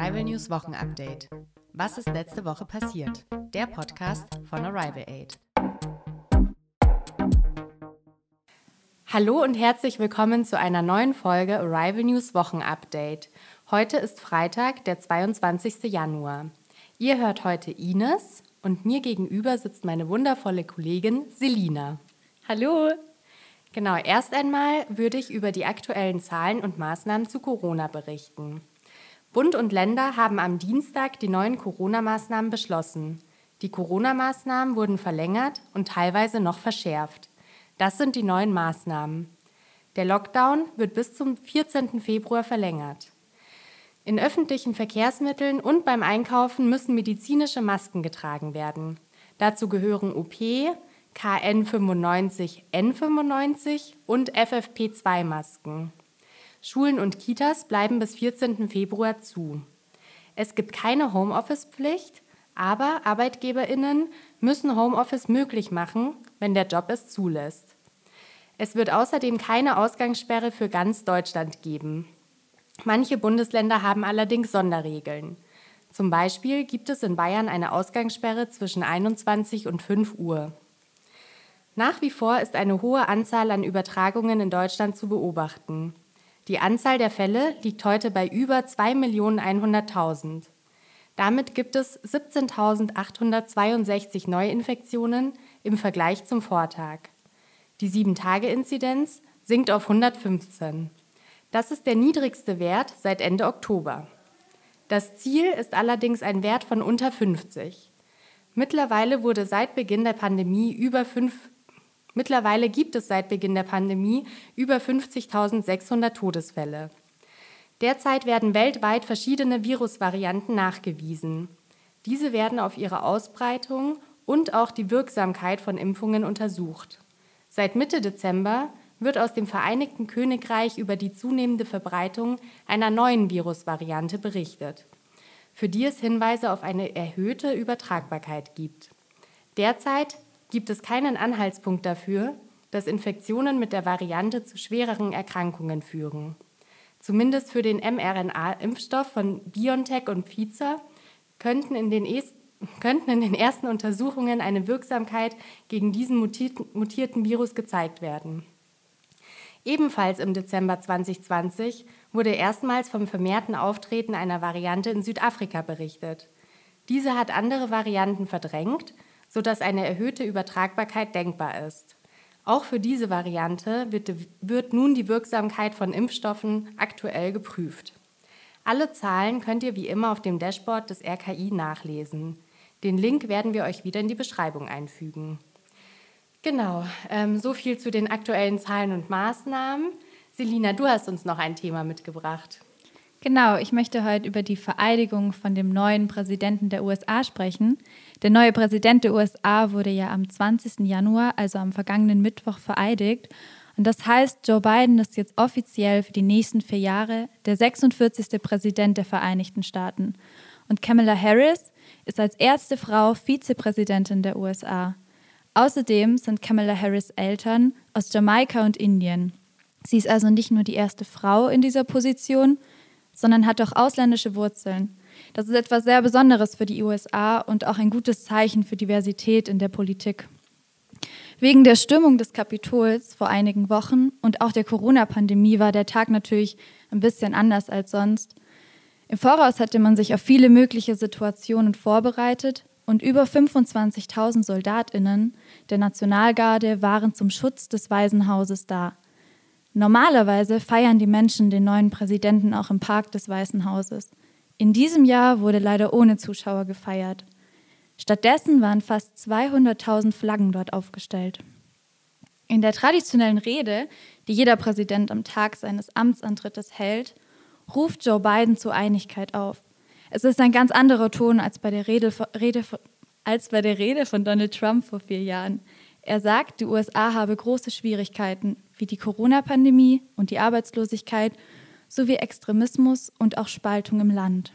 Arrival News Wochenupdate. Was ist letzte Woche passiert? Der Podcast von Arrival Aid. Hallo und herzlich willkommen zu einer neuen Folge Arrival News Wochenupdate. Heute ist Freitag, der 22. Januar. Ihr hört heute Ines und mir gegenüber sitzt meine wundervolle Kollegin Selina. Hallo! Genau, erst einmal würde ich über die aktuellen Zahlen und Maßnahmen zu Corona berichten. Bund und Länder haben am Dienstag die neuen Corona-Maßnahmen beschlossen. Die Corona-Maßnahmen wurden verlängert und teilweise noch verschärft. Das sind die neuen Maßnahmen. Der Lockdown wird bis zum 14. Februar verlängert. In öffentlichen Verkehrsmitteln und beim Einkaufen müssen medizinische Masken getragen werden. Dazu gehören OP, KN95, N95 und FFP2-Masken. Schulen und Kitas bleiben bis 14. Februar zu. Es gibt keine Homeoffice-Pflicht, aber Arbeitgeberinnen müssen Homeoffice möglich machen, wenn der Job es zulässt. Es wird außerdem keine Ausgangssperre für ganz Deutschland geben. Manche Bundesländer haben allerdings Sonderregeln. Zum Beispiel gibt es in Bayern eine Ausgangssperre zwischen 21 und 5 Uhr. Nach wie vor ist eine hohe Anzahl an Übertragungen in Deutschland zu beobachten. Die Anzahl der Fälle liegt heute bei über 2.100.000. Damit gibt es 17.862 Neuinfektionen im Vergleich zum Vortag. Die 7-Tage-Inzidenz sinkt auf 115. Das ist der niedrigste Wert seit Ende Oktober. Das Ziel ist allerdings ein Wert von unter 50. Mittlerweile wurde seit Beginn der Pandemie über 5 Mittlerweile gibt es seit Beginn der Pandemie über 50.600 Todesfälle. Derzeit werden weltweit verschiedene Virusvarianten nachgewiesen. Diese werden auf ihre Ausbreitung und auch die Wirksamkeit von Impfungen untersucht. Seit Mitte Dezember wird aus dem Vereinigten Königreich über die zunehmende Verbreitung einer neuen Virusvariante berichtet, für die es Hinweise auf eine erhöhte Übertragbarkeit gibt. Derzeit gibt es keinen Anhaltspunkt dafür, dass Infektionen mit der Variante zu schwereren Erkrankungen führen. Zumindest für den mRNA-Impfstoff von BioNTech und Pfizer könnten in, den könnten in den ersten Untersuchungen eine Wirksamkeit gegen diesen mutierten Virus gezeigt werden. Ebenfalls im Dezember 2020 wurde erstmals vom vermehrten Auftreten einer Variante in Südafrika berichtet. Diese hat andere Varianten verdrängt sodass eine erhöhte Übertragbarkeit denkbar ist. Auch für diese Variante wird, wird nun die Wirksamkeit von Impfstoffen aktuell geprüft. Alle Zahlen könnt ihr wie immer auf dem Dashboard des RKI nachlesen. Den Link werden wir euch wieder in die Beschreibung einfügen. Genau, ähm, so viel zu den aktuellen Zahlen und Maßnahmen. Selina, du hast uns noch ein Thema mitgebracht. Genau, ich möchte heute über die Vereidigung von dem neuen Präsidenten der USA sprechen. Der neue Präsident der USA wurde ja am 20. Januar, also am vergangenen Mittwoch, vereidigt. Und das heißt, Joe Biden ist jetzt offiziell für die nächsten vier Jahre der 46. Präsident der Vereinigten Staaten. Und Kamala Harris ist als erste Frau Vizepräsidentin der USA. Außerdem sind Kamala Harris Eltern aus Jamaika und Indien. Sie ist also nicht nur die erste Frau in dieser Position, sondern hat auch ausländische Wurzeln. Das ist etwas sehr Besonderes für die USA und auch ein gutes Zeichen für Diversität in der Politik. Wegen der Stimmung des Kapitols vor einigen Wochen und auch der Corona-Pandemie war der Tag natürlich ein bisschen anders als sonst. Im Voraus hatte man sich auf viele mögliche Situationen vorbereitet und über 25.000 Soldatinnen der Nationalgarde waren zum Schutz des Waisenhauses da. Normalerweise feiern die Menschen den neuen Präsidenten auch im Park des Weißen Hauses. In diesem Jahr wurde leider ohne Zuschauer gefeiert. Stattdessen waren fast 200.000 Flaggen dort aufgestellt. In der traditionellen Rede, die jeder Präsident am Tag seines Amtsantrittes hält, ruft Joe Biden zur Einigkeit auf. Es ist ein ganz anderer Ton als bei der Rede, Rede, als bei der Rede von Donald Trump vor vier Jahren. Er sagt, die USA habe große Schwierigkeiten, wie die Corona-Pandemie und die Arbeitslosigkeit sowie Extremismus und auch Spaltung im Land.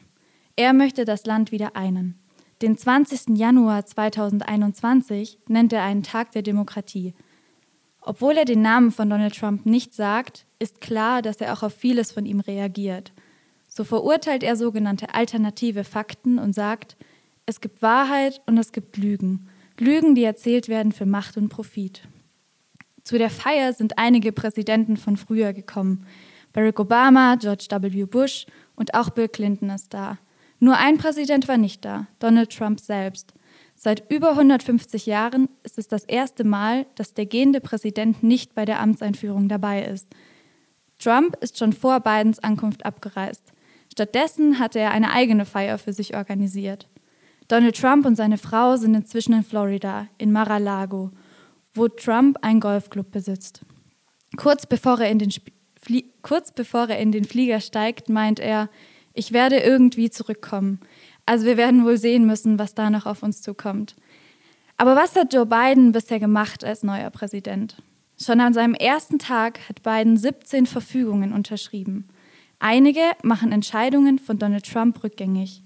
Er möchte das Land wieder einen. Den 20. Januar 2021 nennt er einen Tag der Demokratie. Obwohl er den Namen von Donald Trump nicht sagt, ist klar, dass er auch auf vieles von ihm reagiert. So verurteilt er sogenannte alternative Fakten und sagt, es gibt Wahrheit und es gibt Lügen. Lügen, die erzählt werden für Macht und Profit. Zu der Feier sind einige Präsidenten von früher gekommen. Barack Obama, George W. Bush und auch Bill Clinton ist da. Nur ein Präsident war nicht da, Donald Trump selbst. Seit über 150 Jahren ist es das erste Mal, dass der gehende Präsident nicht bei der Amtseinführung dabei ist. Trump ist schon vor Bidens Ankunft abgereist. Stattdessen hatte er eine eigene Feier für sich organisiert. Donald Trump und seine Frau sind inzwischen in Florida, in Mar-a-Lago, wo Trump einen Golfclub besitzt. Kurz bevor, er in den kurz bevor er in den Flieger steigt, meint er, ich werde irgendwie zurückkommen. Also wir werden wohl sehen müssen, was da noch auf uns zukommt. Aber was hat Joe Biden bisher gemacht als neuer Präsident? Schon an seinem ersten Tag hat Biden 17 Verfügungen unterschrieben. Einige machen Entscheidungen von Donald Trump rückgängig.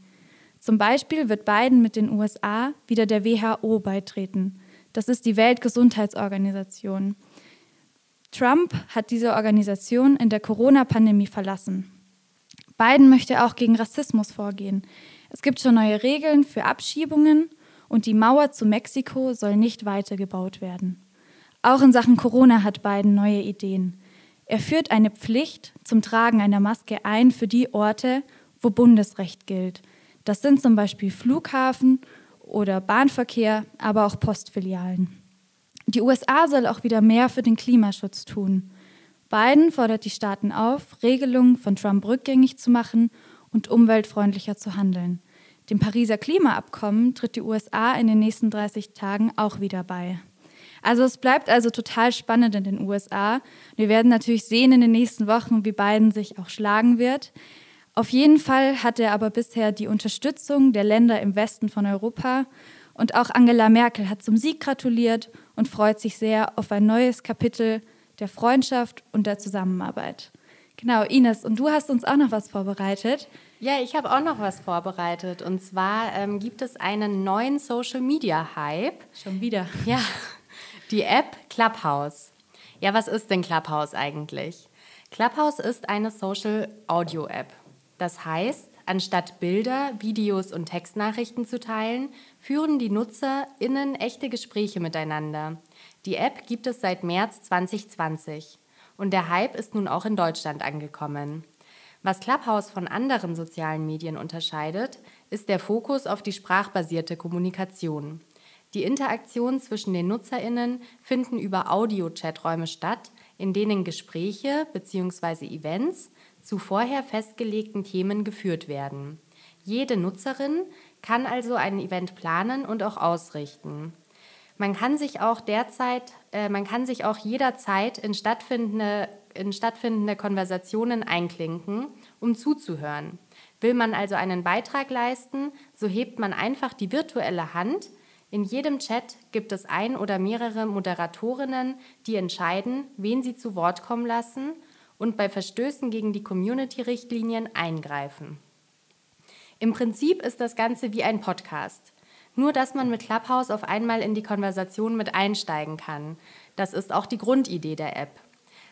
Zum Beispiel wird Biden mit den USA wieder der WHO beitreten. Das ist die Weltgesundheitsorganisation. Trump hat diese Organisation in der Corona-Pandemie verlassen. Biden möchte auch gegen Rassismus vorgehen. Es gibt schon neue Regeln für Abschiebungen und die Mauer zu Mexiko soll nicht weitergebaut werden. Auch in Sachen Corona hat Biden neue Ideen. Er führt eine Pflicht zum Tragen einer Maske ein für die Orte, wo Bundesrecht gilt. Das sind zum Beispiel Flughafen oder Bahnverkehr, aber auch Postfilialen. Die USA soll auch wieder mehr für den Klimaschutz tun. Biden fordert die Staaten auf, Regelungen von Trump rückgängig zu machen und umweltfreundlicher zu handeln. Dem Pariser Klimaabkommen tritt die USA in den nächsten 30 Tagen auch wieder bei. Also es bleibt also total spannend in den USA. Wir werden natürlich sehen in den nächsten Wochen, wie Biden sich auch schlagen wird. Auf jeden Fall hat er aber bisher die Unterstützung der Länder im Westen von Europa und auch Angela Merkel hat zum Sieg gratuliert und freut sich sehr auf ein neues Kapitel der Freundschaft und der Zusammenarbeit. Genau, Ines, und du hast uns auch noch was vorbereitet. Ja, ich habe auch noch was vorbereitet. Und zwar ähm, gibt es einen neuen Social Media Hype. Schon wieder. Ja, die App Clubhouse. Ja, was ist denn Clubhouse eigentlich? Clubhouse ist eine Social Audio App. Das heißt, anstatt Bilder, Videos und Textnachrichten zu teilen, führen die NutzerInnen echte Gespräche miteinander. Die App gibt es seit März 2020 und der Hype ist nun auch in Deutschland angekommen. Was Clubhouse von anderen sozialen Medien unterscheidet, ist der Fokus auf die sprachbasierte Kommunikation. Die Interaktionen zwischen den Nutzerinnen finden über Audio-Chaträume statt, in denen Gespräche bzw. Events zu vorher festgelegten Themen geführt werden. Jede Nutzerin kann also ein Event planen und auch ausrichten. Man kann sich auch derzeit, äh, man kann sich auch jederzeit in stattfindende, in stattfindende Konversationen einklinken, um zuzuhören. Will man also einen Beitrag leisten, so hebt man einfach die virtuelle Hand, in jedem Chat gibt es ein oder mehrere Moderatorinnen, die entscheiden, wen sie zu Wort kommen lassen und bei Verstößen gegen die Community-Richtlinien eingreifen. Im Prinzip ist das Ganze wie ein Podcast. Nur dass man mit Clubhouse auf einmal in die Konversation mit einsteigen kann. Das ist auch die Grundidee der App.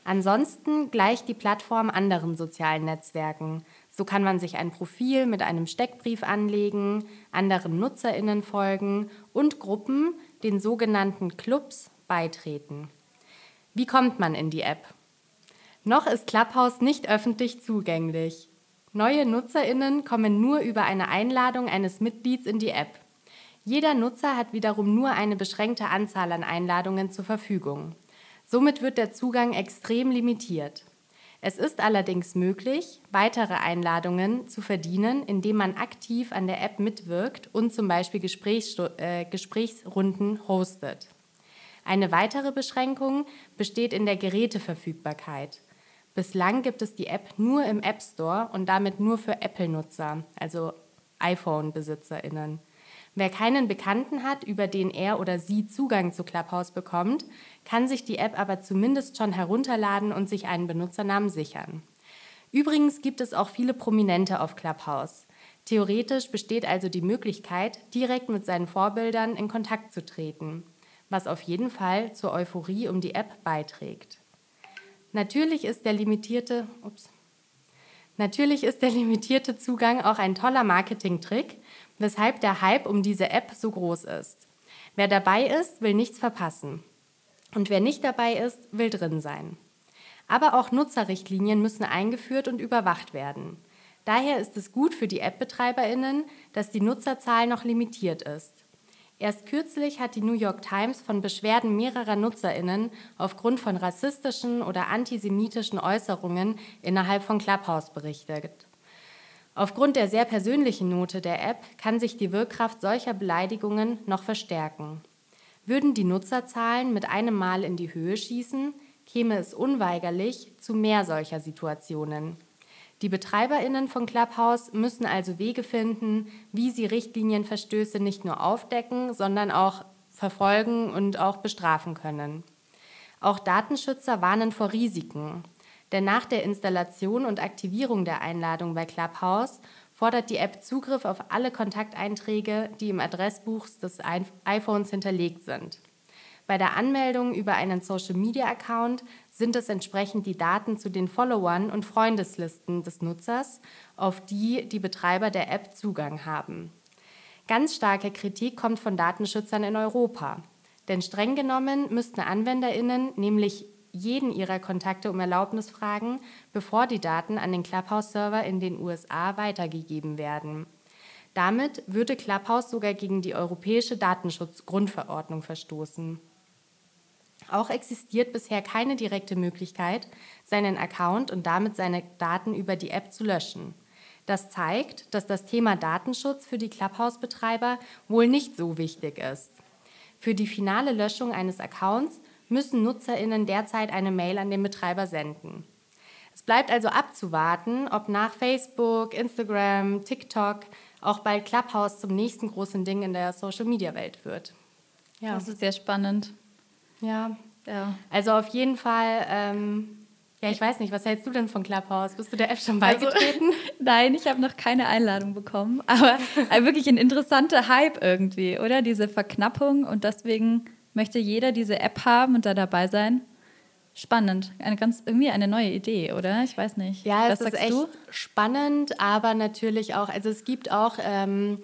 Ansonsten gleicht die Plattform anderen sozialen Netzwerken. So kann man sich ein Profil mit einem Steckbrief anlegen, anderen Nutzerinnen folgen und Gruppen, den sogenannten Clubs, beitreten. Wie kommt man in die App? Noch ist Clubhouse nicht öffentlich zugänglich. Neue Nutzerinnen kommen nur über eine Einladung eines Mitglieds in die App. Jeder Nutzer hat wiederum nur eine beschränkte Anzahl an Einladungen zur Verfügung. Somit wird der Zugang extrem limitiert. Es ist allerdings möglich, weitere Einladungen zu verdienen, indem man aktiv an der App mitwirkt und zum Beispiel Gesprächs äh, Gesprächsrunden hostet. Eine weitere Beschränkung besteht in der Geräteverfügbarkeit. Bislang gibt es die App nur im App Store und damit nur für Apple-Nutzer, also iPhone-BesitzerInnen. Wer keinen Bekannten hat, über den er oder sie Zugang zu Clubhouse bekommt, kann sich die App aber zumindest schon herunterladen und sich einen Benutzernamen sichern. Übrigens gibt es auch viele Prominente auf Clubhouse. Theoretisch besteht also die Möglichkeit, direkt mit seinen Vorbildern in Kontakt zu treten, was auf jeden Fall zur Euphorie um die App beiträgt. Natürlich ist der limitierte, ups, Natürlich ist der limitierte Zugang auch ein toller Marketingtrick, weshalb der Hype um diese App so groß ist. Wer dabei ist, will nichts verpassen. Und wer nicht dabei ist, will drin sein. Aber auch Nutzerrichtlinien müssen eingeführt und überwacht werden. Daher ist es gut für die App-Betreiberinnen, dass die Nutzerzahl noch limitiert ist. Erst kürzlich hat die New York Times von Beschwerden mehrerer Nutzerinnen aufgrund von rassistischen oder antisemitischen Äußerungen innerhalb von Clubhouse berichtet. Aufgrund der sehr persönlichen Note der App kann sich die Wirkkraft solcher Beleidigungen noch verstärken. Würden die Nutzerzahlen mit einem Mal in die Höhe schießen, käme es unweigerlich zu mehr solcher Situationen. Die Betreiberinnen von Clubhouse müssen also Wege finden, wie sie Richtlinienverstöße nicht nur aufdecken, sondern auch verfolgen und auch bestrafen können. Auch Datenschützer warnen vor Risiken, denn nach der Installation und Aktivierung der Einladung bei Clubhouse fordert die App Zugriff auf alle Kontakteinträge, die im Adressbuch des iPhones hinterlegt sind. Bei der Anmeldung über einen Social-Media-Account sind es entsprechend die Daten zu den Followern und Freundeslisten des Nutzers, auf die die Betreiber der App Zugang haben. Ganz starke Kritik kommt von Datenschützern in Europa. Denn streng genommen müssten Anwenderinnen nämlich jeden ihrer Kontakte um Erlaubnis fragen, bevor die Daten an den Clubhouse-Server in den USA weitergegeben werden. Damit würde Clubhouse sogar gegen die Europäische Datenschutzgrundverordnung verstoßen. Auch existiert bisher keine direkte Möglichkeit, seinen Account und damit seine Daten über die App zu löschen. Das zeigt, dass das Thema Datenschutz für die Clubhouse-Betreiber wohl nicht so wichtig ist. Für die finale Löschung eines Accounts müssen Nutzerinnen derzeit eine Mail an den Betreiber senden. Es bleibt also abzuwarten, ob nach Facebook, Instagram, TikTok auch bald Clubhouse zum nächsten großen Ding in der Social-Media-Welt wird. Ja. Das ist sehr spannend. Ja. ja. Also auf jeden Fall, ähm, ja, ich weiß nicht, was hältst du denn von Clubhouse? Bist du der App schon also, beigetreten? Also, nein, ich habe noch keine Einladung bekommen, aber wirklich ein interessanter Hype irgendwie, oder? Diese Verknappung und deswegen möchte jeder diese App haben und da dabei sein. Spannend, eine ganz irgendwie eine neue Idee, oder? Ich weiß nicht. Ja, es ist echt du? spannend, aber natürlich auch, also es gibt auch ähm,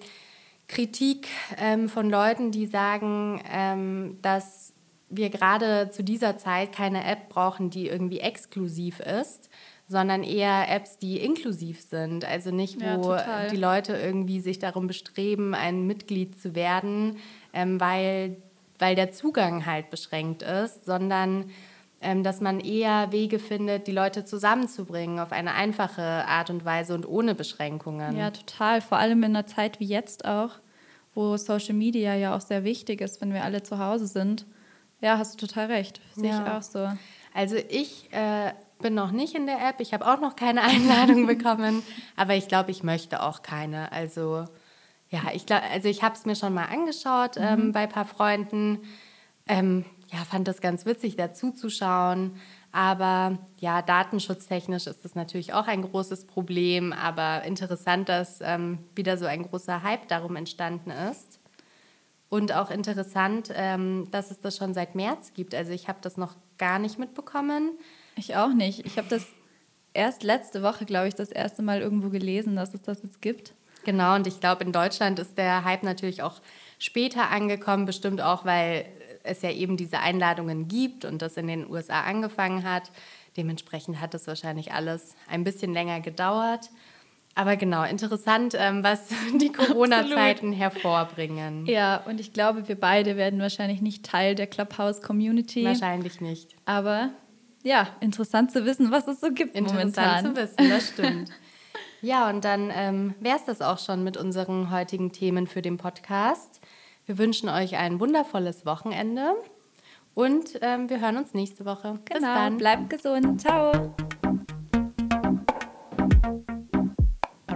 Kritik ähm, von Leuten, die sagen, ähm, dass wir gerade zu dieser Zeit keine App brauchen, die irgendwie exklusiv ist, sondern eher Apps, die inklusiv sind. Also nicht, wo ja, die Leute irgendwie sich darum bestreben, ein Mitglied zu werden, ähm, weil, weil der Zugang halt beschränkt ist, sondern ähm, dass man eher Wege findet, die Leute zusammenzubringen auf eine einfache Art und Weise und ohne Beschränkungen. Ja, total. Vor allem in einer Zeit wie jetzt auch, wo Social Media ja auch sehr wichtig ist, wenn wir alle zu Hause sind ja, hast du total recht. Sehe ja. ich auch so. Also ich äh, bin noch nicht in der App. Ich habe auch noch keine Einladung bekommen. Aber ich glaube, ich möchte auch keine. Also ja, ich glaube, also ich habe es mir schon mal angeschaut ähm, mhm. bei ein paar Freunden. Ähm, ja, fand das ganz witzig, dazu zu schauen. Aber ja, datenschutztechnisch ist das natürlich auch ein großes Problem. Aber interessant, dass ähm, wieder so ein großer Hype darum entstanden ist. Und auch interessant, ähm, dass es das schon seit März gibt. Also ich habe das noch gar nicht mitbekommen. Ich auch nicht. Ich habe das erst letzte Woche, glaube ich, das erste Mal irgendwo gelesen, dass es das jetzt gibt. Genau, und ich glaube, in Deutschland ist der Hype natürlich auch später angekommen, bestimmt auch, weil es ja eben diese Einladungen gibt und das in den USA angefangen hat. Dementsprechend hat es wahrscheinlich alles ein bisschen länger gedauert. Aber genau, interessant, ähm, was die Corona-Zeiten hervorbringen. Ja, und ich glaube, wir beide werden wahrscheinlich nicht Teil der Clubhouse-Community. Wahrscheinlich nicht. Aber ja, interessant zu wissen, was es so gibt interessant momentan. Interessant zu wissen, das stimmt. ja, und dann ähm, wäre es das auch schon mit unseren heutigen Themen für den Podcast. Wir wünschen euch ein wundervolles Wochenende und ähm, wir hören uns nächste Woche. Genau, Bis dann. Bleibt gesund. Ciao.